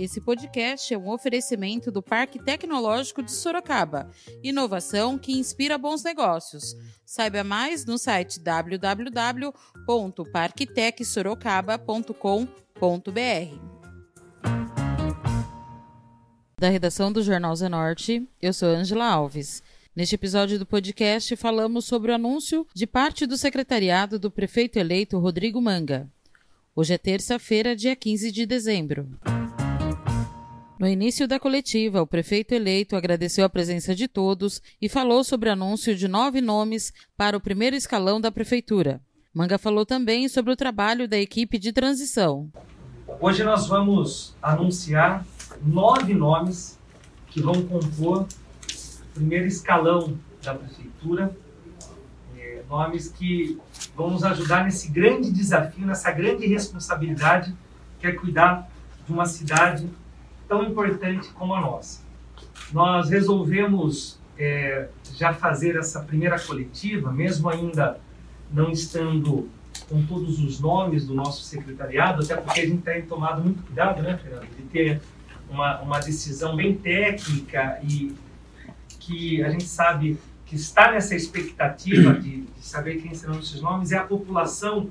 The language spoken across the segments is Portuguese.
Esse podcast é um oferecimento do Parque Tecnológico de Sorocaba. Inovação que inspira bons negócios. Saiba mais no site www.parktecsorocaba.com.br. Da redação do Jornal Zenorte, eu sou Angela Alves. Neste episódio do podcast, falamos sobre o anúncio de parte do secretariado do prefeito eleito Rodrigo Manga. Hoje é terça-feira, dia 15 de dezembro. No início da coletiva, o prefeito eleito agradeceu a presença de todos e falou sobre o anúncio de nove nomes para o primeiro escalão da prefeitura. Manga falou também sobre o trabalho da equipe de transição. Hoje nós vamos anunciar nove nomes que vão compor o primeiro escalão da prefeitura. É, nomes que vão nos ajudar nesse grande desafio, nessa grande responsabilidade que é cuidar de uma cidade tão importante como a nossa. Nós resolvemos é, já fazer essa primeira coletiva, mesmo ainda não estando com todos os nomes do nosso secretariado, até porque a gente tem tomado muito cuidado, né, Fernando, de ter uma, uma decisão bem técnica e que a gente sabe que está nessa expectativa de, de saber quem serão esses nomes, é a população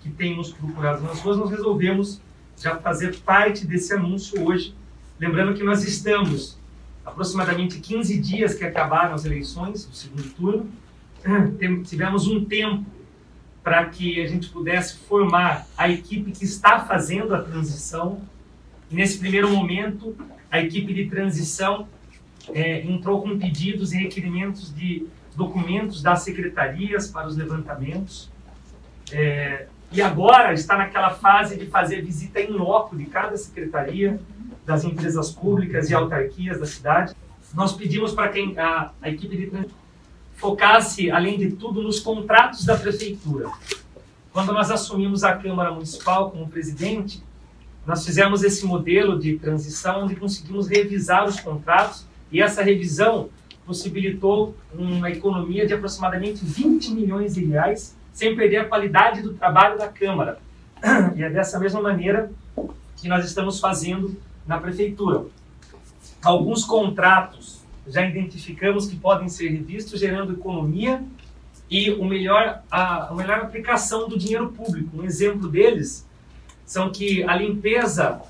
que tem nos procurado nas ruas, nós resolvemos já fazer parte desse anúncio hoje. Lembrando que nós estamos aproximadamente 15 dias que acabaram as eleições, o segundo turno, tivemos um tempo para que a gente pudesse formar a equipe que está fazendo a transição. Nesse primeiro momento, a equipe de transição é, entrou com pedidos e requerimentos de documentos das secretarias para os levantamentos. É, e agora está naquela fase de fazer visita em loco de cada secretaria, das empresas públicas e autarquias da cidade. Nós pedimos para quem a, a equipe de transição focasse, além de tudo, nos contratos da prefeitura. Quando nós assumimos a Câmara Municipal como presidente, nós fizemos esse modelo de transição onde conseguimos revisar os contratos e essa revisão possibilitou uma economia de aproximadamente 20 milhões de reais sem perder a qualidade do trabalho da Câmara. E é dessa mesma maneira que nós estamos fazendo na Prefeitura. Alguns contratos já identificamos que podem ser revistos, gerando economia e o melhor, a, a melhor aplicação do dinheiro público. Um exemplo deles são que a limpeza,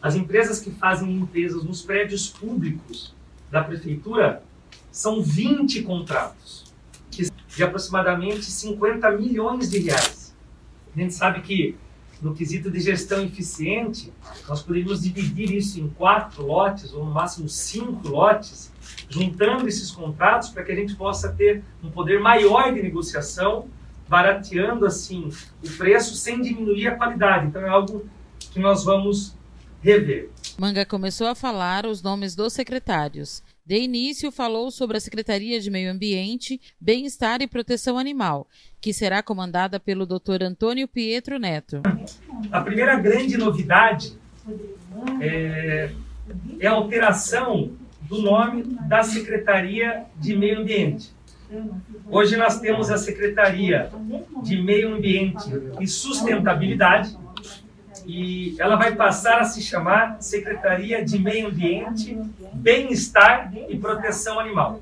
as empresas que fazem limpezas nos prédios públicos da prefeitura, são 20 contratos, de aproximadamente 50 milhões de reais. A gente sabe que no quesito de gestão eficiente, nós poderíamos dividir isso em quatro lotes, ou no máximo cinco lotes, juntando esses contratos para que a gente possa ter um poder maior de negociação barateando assim o preço sem diminuir a qualidade. Então é algo que nós vamos rever. Manga começou a falar os nomes dos secretários. De início, falou sobre a Secretaria de Meio Ambiente, Bem-Estar e Proteção Animal, que será comandada pelo Dr. Antônio Pietro Neto. A primeira grande novidade é, é a alteração do nome da Secretaria de Meio Ambiente. Hoje nós temos a Secretaria de Meio Ambiente e Sustentabilidade e ela vai passar a se chamar Secretaria de Meio Ambiente, Bem-Estar e Proteção Animal.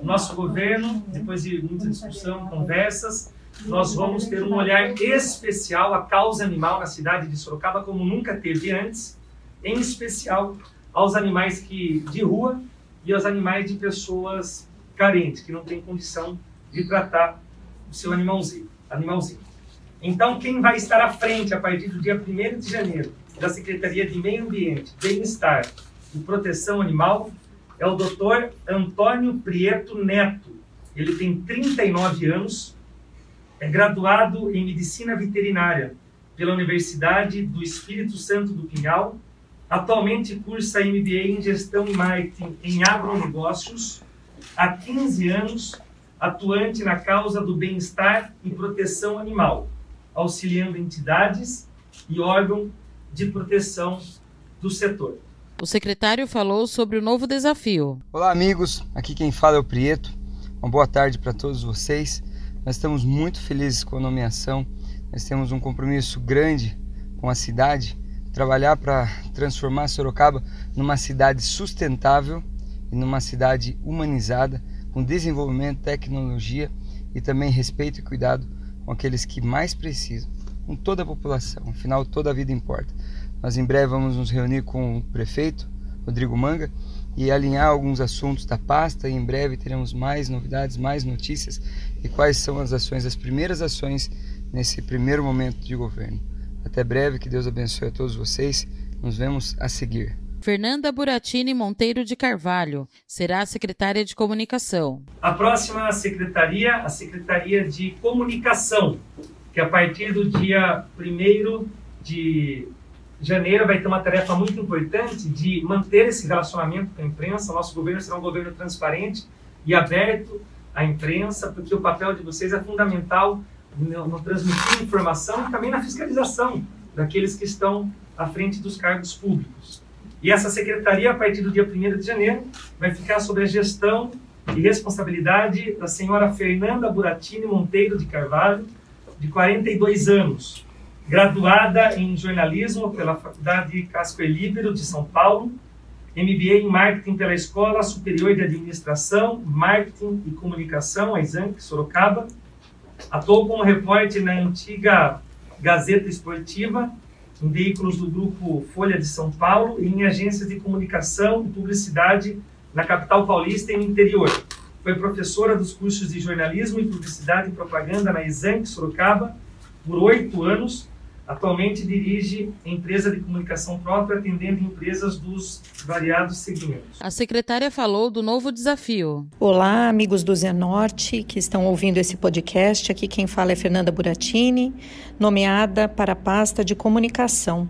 O nosso governo, depois de muita discussão, conversas, nós vamos ter um olhar especial à causa animal na cidade de Sorocaba, como nunca teve antes, em especial aos animais que, de rua e aos animais de pessoas carentes, que não tem condição de tratar o seu animalzinho. animalzinho. Então, quem vai estar à frente a partir do dia 1 de janeiro da Secretaria de Meio Ambiente, Bem-Estar e Proteção Animal é o Dr. Antônio Prieto Neto. Ele tem 39 anos, é graduado em Medicina Veterinária pela Universidade do Espírito Santo do Pinhal. Atualmente cursa MBA em Gestão e Marketing em Agronegócios há 15 anos atuante na causa do bem-estar e proteção animal, auxiliando entidades e órgãos de proteção do setor. O secretário falou sobre o novo desafio. Olá, amigos. Aqui quem fala é o Prieto. Uma boa tarde para todos vocês. Nós estamos muito felizes com a nomeação. Nós temos um compromisso grande com a cidade, trabalhar para transformar Sorocaba numa cidade sustentável e numa cidade humanizada, com desenvolvimento, tecnologia e também respeito e cuidado com aqueles que mais precisam, com toda a população. Afinal, toda a vida importa. Nós em breve vamos nos reunir com o prefeito Rodrigo Manga e alinhar alguns assuntos da pasta e em breve teremos mais novidades, mais notícias e quais são as ações, as primeiras ações nesse primeiro momento de governo. Até breve, que Deus abençoe a todos vocês. Nos vemos a seguir. Fernanda Buratini Monteiro de Carvalho será a secretária de comunicação. A próxima secretaria, a Secretaria de Comunicação, que a partir do dia 1 de janeiro vai ter uma tarefa muito importante de manter esse relacionamento com a imprensa. Nosso governo será um governo transparente e aberto à imprensa, porque o papel de vocês é fundamental no, no transmitir informação e também na fiscalização daqueles que estão à frente dos cargos públicos. E essa secretaria, a partir do dia 1 de janeiro, vai ficar sob a gestão e responsabilidade da senhora Fernanda Buratini Monteiro de Carvalho, de 42 anos, graduada em jornalismo pela Faculdade Casco Líbero de São Paulo, MBA em marketing pela Escola Superior de Administração, Marketing e Comunicação, a Exanc, Sorocaba. Atuou como repórter na antiga Gazeta Esportiva, em veículos do grupo Folha de São Paulo e em agências de comunicação e publicidade na capital paulista e no interior. Foi professora dos cursos de jornalismo e publicidade e propaganda na Exanc, Sorocaba, por oito anos Atualmente dirige empresa de comunicação própria, atendendo empresas dos variados segmentos. A secretária falou do novo desafio. Olá, amigos do Zenorte que estão ouvindo esse podcast. Aqui quem fala é Fernanda Buratini, nomeada para a pasta de comunicação.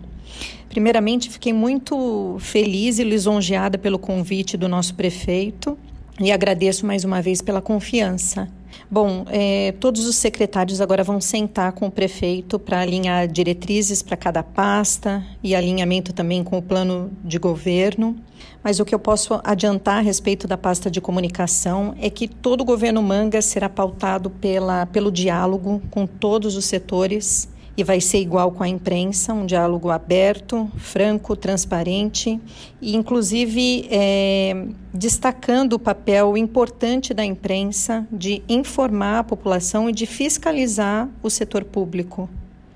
Primeiramente, fiquei muito feliz e lisonjeada pelo convite do nosso prefeito e agradeço mais uma vez pela confiança. Bom, é, todos os secretários agora vão sentar com o prefeito para alinhar diretrizes para cada pasta e alinhamento também com o plano de governo. Mas o que eu posso adiantar a respeito da pasta de comunicação é que todo o governo Manga será pautado pela, pelo diálogo com todos os setores e vai ser igual com a imprensa, um diálogo aberto, franco, transparente e, inclusive, é, destacando o papel importante da imprensa de informar a população e de fiscalizar o setor público.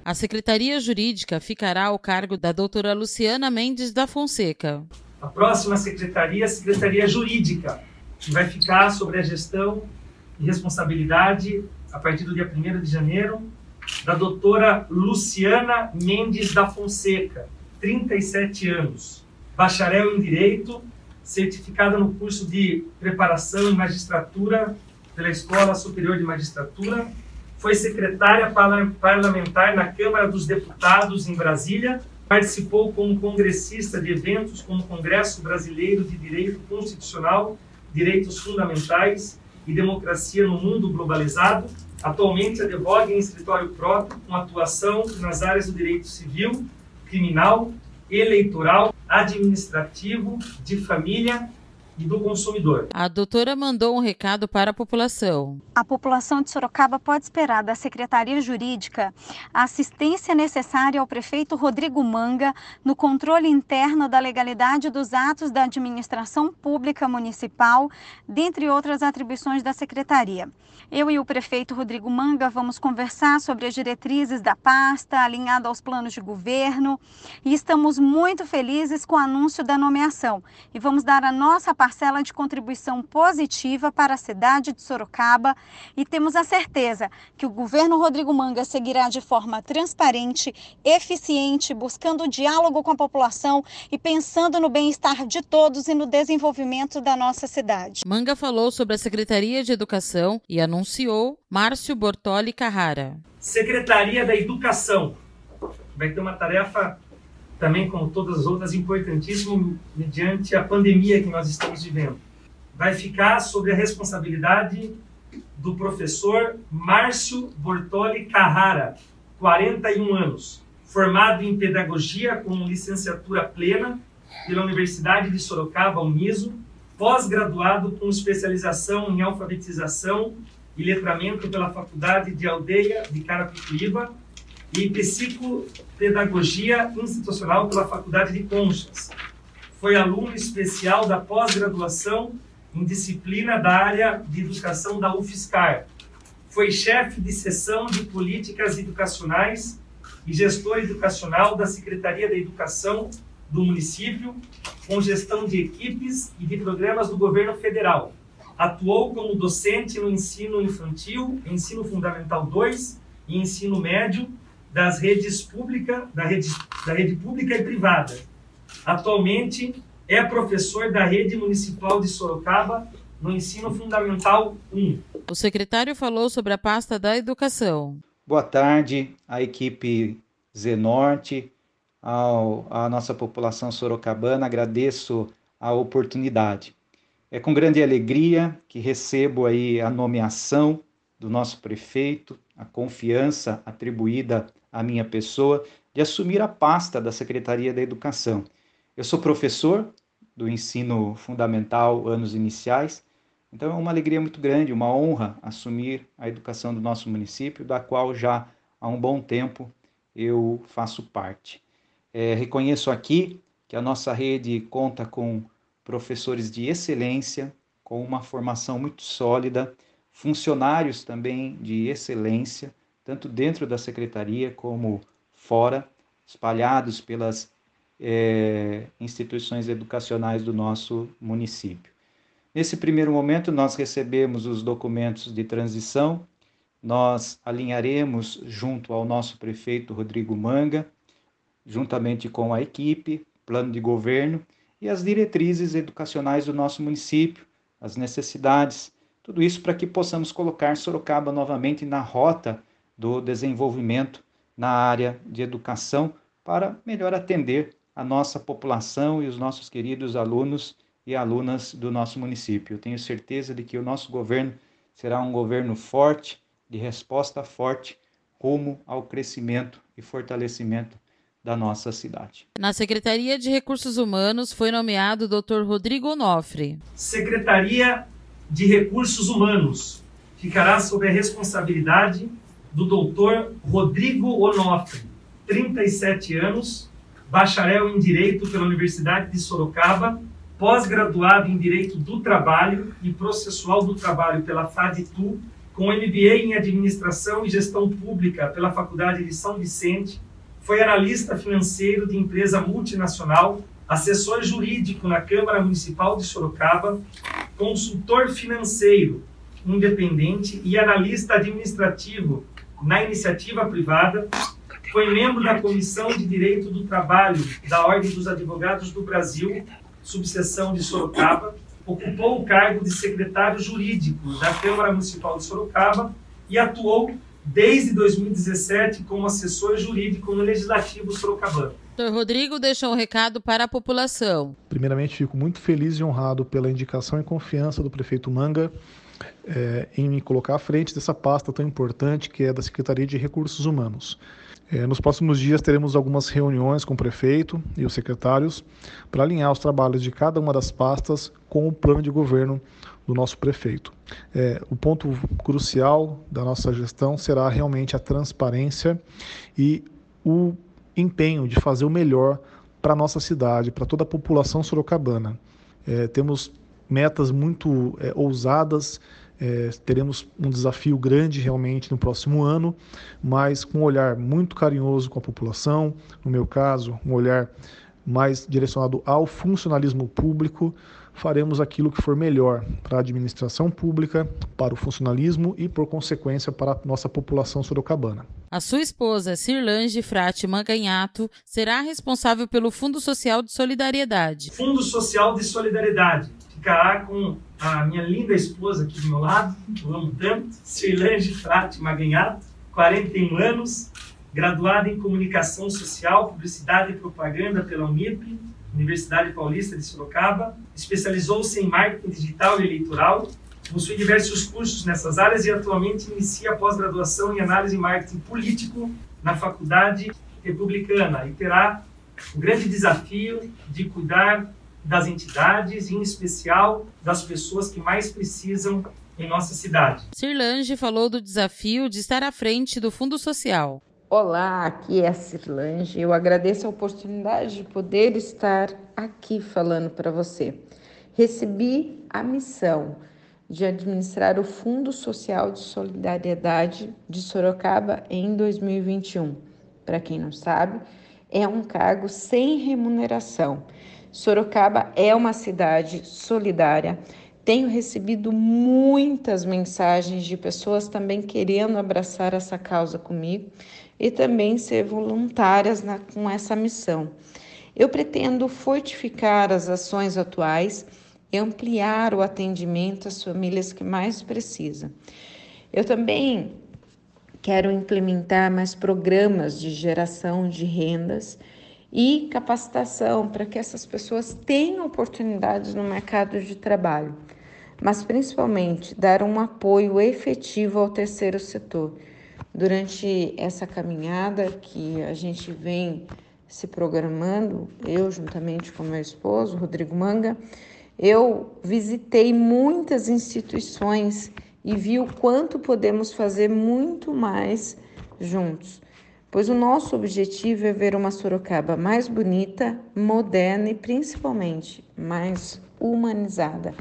A Secretaria Jurídica ficará ao cargo da doutora Luciana Mendes da Fonseca. A próxima secretaria é a Secretaria Jurídica, que vai ficar sobre a gestão e responsabilidade a partir do dia 1 de janeiro da doutora Luciana Mendes da Fonseca, 37 anos, bacharel em Direito, certificada no curso de preparação em magistratura pela Escola Superior de Magistratura, foi secretária parlamentar na Câmara dos Deputados em Brasília, participou como congressista de eventos como Congresso Brasileiro de Direito Constitucional, Direitos Fundamentais e Democracia no Mundo Globalizado, Atualmente advoga em escritório próprio com atuação nas áreas do direito civil, criminal, eleitoral, administrativo, de família e do consumidor. A doutora mandou um recado para a população. A população de Sorocaba pode esperar da Secretaria Jurídica a assistência necessária ao prefeito Rodrigo Manga no controle interno da legalidade dos atos da administração pública municipal, dentre outras atribuições da secretaria. Eu e o prefeito Rodrigo Manga vamos conversar sobre as diretrizes da pasta, alinhado aos planos de governo, e estamos muito felizes com o anúncio da nomeação e vamos dar a nossa parcela de contribuição positiva para a cidade de Sorocaba e temos a certeza que o governo Rodrigo Manga seguirá de forma transparente, eficiente, buscando o diálogo com a população e pensando no bem-estar de todos e no desenvolvimento da nossa cidade. Manga falou sobre a Secretaria de Educação e anunciou Márcio Bortoli Carrara. Secretaria da Educação vai ter uma tarefa também como todas as outras, importantíssimo mediante a pandemia que nós estamos vivendo. Vai ficar sobre a responsabilidade do professor Márcio Bortoli Carrara, 41 anos, formado em pedagogia com licenciatura plena pela Universidade de Sorocaba, Uniso, pós-graduado com especialização em alfabetização e letramento pela Faculdade de Aldeia de Carapicuíba e Psicopedagogia Institucional pela Faculdade de Conchas. Foi aluno especial da pós-graduação em disciplina da área de educação da UFSCar. Foi chefe de seção de políticas educacionais e gestor educacional da Secretaria da Educação do município, com gestão de equipes e de programas do governo federal. Atuou como docente no ensino infantil, ensino fundamental 2 e ensino médio das redes pública, da rede, da rede pública e privada. Atualmente é professor da rede municipal de Sorocaba no ensino fundamental 1. O secretário falou sobre a pasta da educação. Boa tarde à equipe Zenorte, ao, à nossa população sorocabana, agradeço a oportunidade. É com grande alegria que recebo aí a nomeação do nosso prefeito, a confiança atribuída à minha pessoa de assumir a pasta da Secretaria da Educação. Eu sou professor do ensino fundamental, anos iniciais, então é uma alegria muito grande, uma honra assumir a educação do nosso município, da qual já há um bom tempo eu faço parte. É, reconheço aqui que a nossa rede conta com professores de excelência, com uma formação muito sólida, funcionários também de excelência, tanto dentro da secretaria como fora, espalhados pelas é, instituições educacionais do nosso município. Nesse primeiro momento, nós recebemos os documentos de transição, nós alinharemos junto ao nosso prefeito Rodrigo Manga juntamente com a equipe, plano de governo e as diretrizes educacionais do nosso município, as necessidades, tudo isso para que possamos colocar Sorocaba novamente na rota do desenvolvimento na área de educação para melhor atender a nossa população e os nossos queridos alunos e alunas do nosso município. Eu tenho certeza de que o nosso governo será um governo forte, de resposta forte, rumo ao crescimento e fortalecimento da nossa cidade. Na Secretaria de Recursos Humanos foi nomeado o Dr. Rodrigo Onofre. Secretaria de Recursos Humanos ficará sob a responsabilidade do Dr. Rodrigo Onofre, 37 anos, bacharel em Direito pela Universidade de Sorocaba, pós-graduado em Direito do Trabalho e Processual do Trabalho pela FADTU, com MBA em Administração e Gestão Pública pela Faculdade de São Vicente foi analista financeiro de empresa multinacional, assessor jurídico na Câmara Municipal de Sorocaba, consultor financeiro independente e analista administrativo na iniciativa privada. Foi membro da Comissão de Direito do Trabalho da Ordem dos Advogados do Brasil, subseção de Sorocaba. Ocupou o cargo de secretário jurídico da Câmara Municipal de Sorocaba e atuou desde 2017 como assessor jurídico no Legislativo Sorocabano. Dr. Rodrigo deixou um recado para a população. Primeiramente, fico muito feliz e honrado pela indicação e confiança do prefeito Manga é, em me colocar à frente dessa pasta tão importante que é da Secretaria de Recursos Humanos. É, nos próximos dias teremos algumas reuniões com o prefeito e os secretários para alinhar os trabalhos de cada uma das pastas com o plano de governo do nosso prefeito. É, o ponto crucial da nossa gestão será realmente a transparência e o empenho de fazer o melhor para a nossa cidade, para toda a população sorocabana. É, temos metas muito é, ousadas, é, teremos um desafio grande realmente no próximo ano, mas com um olhar muito carinhoso com a população, no meu caso, um olhar mais direcionado ao funcionalismo público, faremos aquilo que for melhor para a administração pública, para o funcionalismo e, por consequência, para a nossa população sorocabana. A sua esposa, Cirlange Frati Manganhato, será responsável pelo Fundo Social de Solidariedade. Fundo Social de Solidariedade ficará com a minha linda esposa aqui do meu lado, eu amo tanto, Cirlange Frati Manganhato, 41 anos, graduada em Comunicação Social, Publicidade e Propaganda pela Unip, Universidade Paulista de Sorocaba, especializou-se em marketing digital e eleitoral, possui diversos cursos nessas áreas e atualmente inicia pós-graduação em análise e marketing político na Faculdade Republicana e terá o grande desafio de cuidar das entidades, em especial das pessoas que mais precisam em nossa cidade. Sirlange falou do desafio de estar à frente do Fundo Social Olá, aqui é a Cirlange. Eu agradeço a oportunidade de poder estar aqui falando para você. Recebi a missão de administrar o Fundo Social de Solidariedade de Sorocaba em 2021. Para quem não sabe, é um cargo sem remuneração. Sorocaba é uma cidade solidária. Tenho recebido muitas mensagens de pessoas também querendo abraçar essa causa comigo e também ser voluntárias na, com essa missão. Eu pretendo fortificar as ações atuais e ampliar o atendimento às famílias que mais precisam. Eu também quero implementar mais programas de geração de rendas e capacitação para que essas pessoas tenham oportunidades no mercado de trabalho, mas principalmente dar um apoio efetivo ao terceiro setor Durante essa caminhada que a gente vem se programando, eu juntamente com meu esposo, Rodrigo Manga, eu visitei muitas instituições e vi o quanto podemos fazer muito mais juntos. Pois o nosso objetivo é ver uma Sorocaba mais bonita, moderna e principalmente mais humanizada.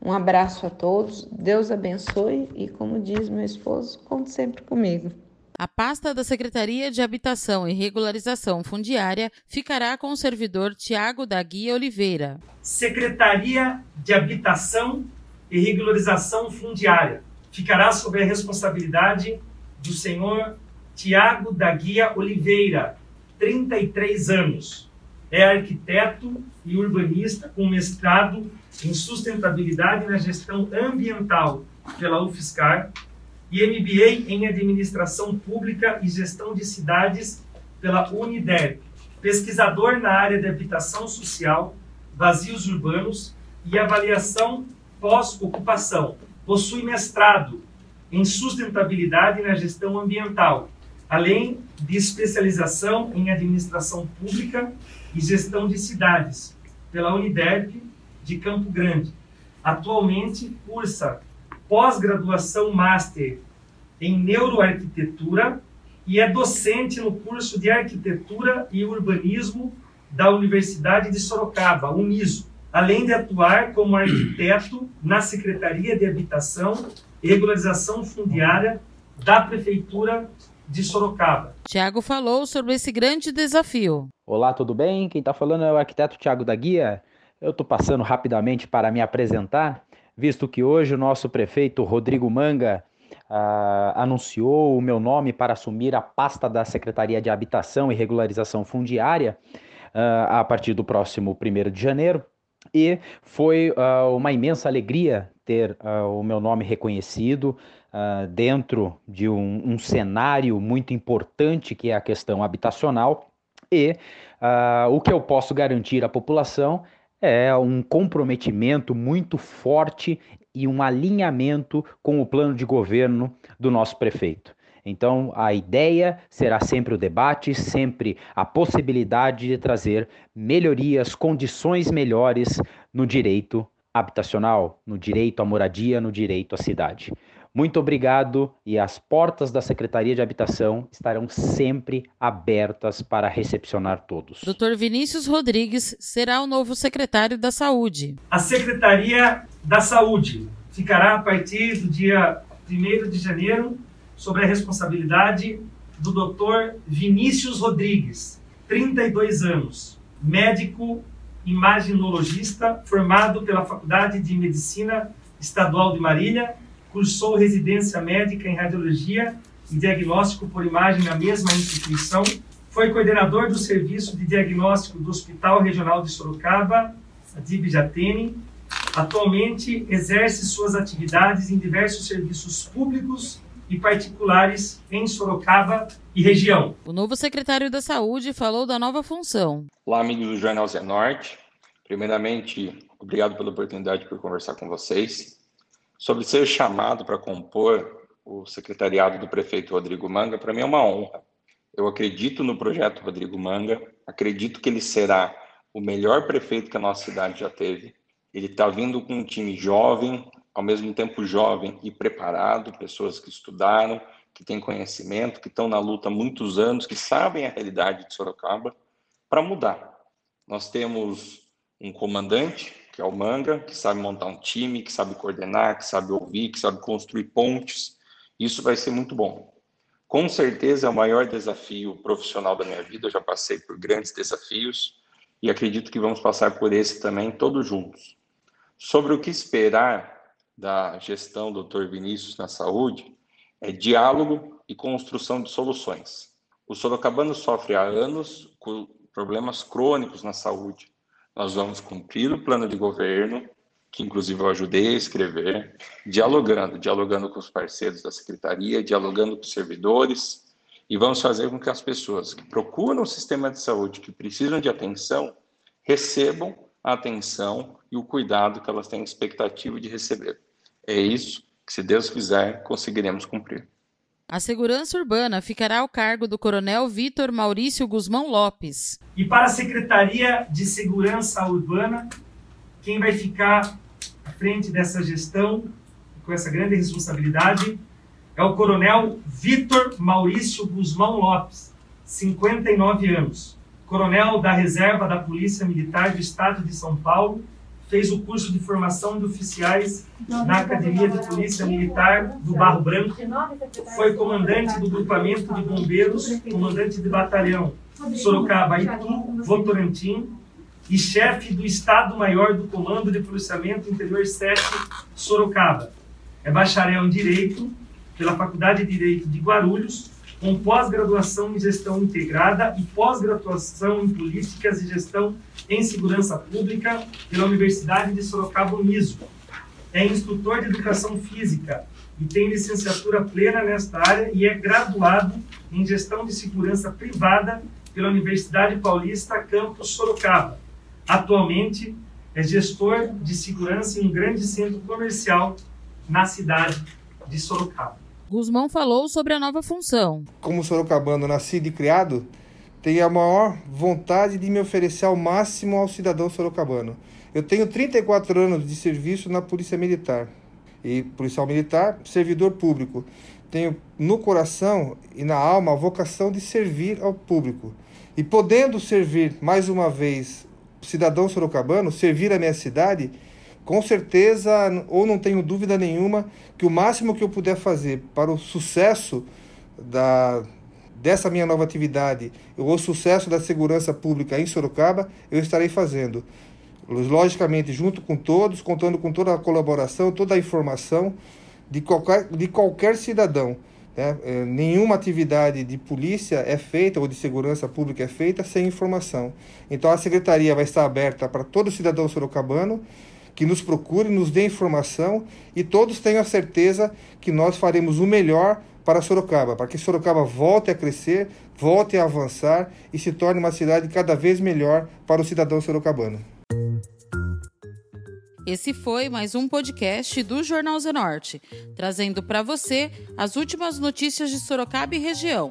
Um abraço a todos, Deus abençoe e, como diz meu esposo, conte sempre comigo. A pasta da Secretaria de Habitação e Regularização Fundiária ficará com o servidor Tiago da Guia Oliveira. Secretaria de Habitação e Regularização Fundiária ficará sob a responsabilidade do senhor Tiago da Guia Oliveira, 33 anos. É arquiteto e urbanista com mestrado em sustentabilidade na gestão ambiental pela UFSCar e MBA em Administração Pública e Gestão de Cidades pela Uniderp, pesquisador na área de habitação social, vazios urbanos e avaliação pós-ocupação. Possui mestrado em sustentabilidade na gestão ambiental, além de especialização em administração pública e gestão de cidades pela Uniderp de Campo Grande. Atualmente cursa pós-graduação Master em Neuroarquitetura e é docente no curso de Arquitetura e Urbanismo da Universidade de Sorocaba, UNISO, além de atuar como arquiteto na Secretaria de Habitação e Regularização Fundiária da Prefeitura de Sorocaba. Tiago falou sobre esse grande desafio. Olá, tudo bem? Quem está falando é o arquiteto Tiago da Guia. Eu estou passando rapidamente para me apresentar visto que hoje o nosso prefeito Rodrigo Manga uh, anunciou o meu nome para assumir a pasta da Secretaria de Habitação e Regularização Fundiária uh, a partir do próximo 1 de janeiro. E foi uh, uma imensa alegria ter o meu nome reconhecido dentro de um, um, cenário muito importante que é a questão habitacional. E o que eu posso garantir à população é um comprometimento muito forte e um alinhamento com o plano de governo do nosso prefeito. Então, a ideia será sempre o debate, sempre a possibilidade de trazer melhorias, condições melhores no direito habitacional, no direito à moradia, no direito à cidade. Muito obrigado e as portas da Secretaria de Habitação estarão sempre abertas para recepcionar todos. Dr. Vinícius Rodrigues será o novo secretário da Saúde. A Secretaria da Saúde ficará a partir do dia 1 de janeiro sob a responsabilidade do Dr. Vinícius Rodrigues, 32 anos, médico imaginologista formado pela Faculdade de Medicina Estadual de Marília cursou residência médica em radiologia e diagnóstico por imagem na mesma instituição, foi coordenador do serviço de diagnóstico do Hospital Regional de Sorocaba, a DIB-Jatene. Atualmente exerce suas atividades em diversos serviços públicos e particulares em Sorocaba e região. O novo secretário da Saúde falou da nova função. Olá, amigos do Jornal Zé Norte. Primeiramente, obrigado pela oportunidade por conversar com vocês. Sobre ser chamado para compor o secretariado do prefeito Rodrigo Manga, para mim é uma honra. Eu acredito no projeto Rodrigo Manga, acredito que ele será o melhor prefeito que a nossa cidade já teve. Ele está vindo com um time jovem, ao mesmo tempo jovem e preparado, pessoas que estudaram, que têm conhecimento, que estão na luta há muitos anos, que sabem a realidade de Sorocaba, para mudar. Nós temos um comandante, que é o Manga, que sabe montar um time, que sabe coordenar, que sabe ouvir, que sabe construir pontes. Isso vai ser muito bom. Com certeza é o maior desafio profissional da minha vida. Eu já passei por grandes desafios e acredito que vamos passar por esse também todos juntos. Sobre o que esperar da gestão do Dr. Vinícius na saúde, é diálogo e construção de soluções. O sorocabano sofre há anos com problemas crônicos na saúde. Nós vamos cumprir o plano de governo, que inclusive eu ajudei a escrever, dialogando, dialogando com os parceiros da secretaria, dialogando com os servidores, e vamos fazer com que as pessoas que procuram o sistema de saúde, que precisam de atenção, recebam a atenção e o cuidado que elas têm expectativa de receber. É isso que, se Deus quiser, conseguiremos cumprir. A segurança urbana ficará ao cargo do Coronel Vitor Maurício Guzmão Lopes. E para a Secretaria de Segurança Urbana, quem vai ficar à frente dessa gestão, com essa grande responsabilidade, é o Coronel Vitor Maurício Guzmão Lopes, 59 anos. Coronel da Reserva da Polícia Militar do Estado de São Paulo, fez o curso de formação de oficiais na Academia de Polícia Militar do Barro Branco, foi comandante do grupamento de bombeiros, comandante de batalhão Sorocaba, Itu, Votorantim e chefe do Estado-Maior do Comando de Policiamento Interior 7, Sorocaba. É bacharel em Direito pela Faculdade de Direito de Guarulhos, com pós-graduação em Gestão Integrada e pós-graduação em Políticas e Gestão em Segurança Pública pela Universidade de Sorocaba Uniso. É instrutor de Educação Física e tem licenciatura plena nesta área e é graduado em Gestão de Segurança Privada pela Universidade Paulista Campus Sorocaba. Atualmente é gestor de segurança em um grande centro comercial na cidade de Sorocaba. Guzmão falou sobre a nova função. Como sorocabano nascido e criado, tenho a maior vontade de me oferecer ao máximo ao cidadão sorocabano. Eu tenho 34 anos de serviço na Polícia Militar. E policial militar, servidor público. Tenho no coração e na alma a vocação de servir ao público. E podendo servir mais uma vez cidadão sorocabano, servir a minha cidade, com certeza, ou não tenho dúvida nenhuma, que o máximo que eu puder fazer para o sucesso da, dessa minha nova atividade, ou o sucesso da segurança pública em Sorocaba, eu estarei fazendo. Logicamente, junto com todos, contando com toda a colaboração, toda a informação de qualquer, de qualquer cidadão. Né? É, nenhuma atividade de polícia é feita ou de segurança pública é feita sem informação. Então, a secretaria vai estar aberta para todo cidadão sorocabano que nos procure, nos dê informação e todos tenham a certeza que nós faremos o melhor para Sorocaba, para que Sorocaba volte a crescer, volte a avançar e se torne uma cidade cada vez melhor para o cidadão sorocabano. Esse foi mais um podcast do Jornal Zenorte, trazendo para você as últimas notícias de Sorocaba e região.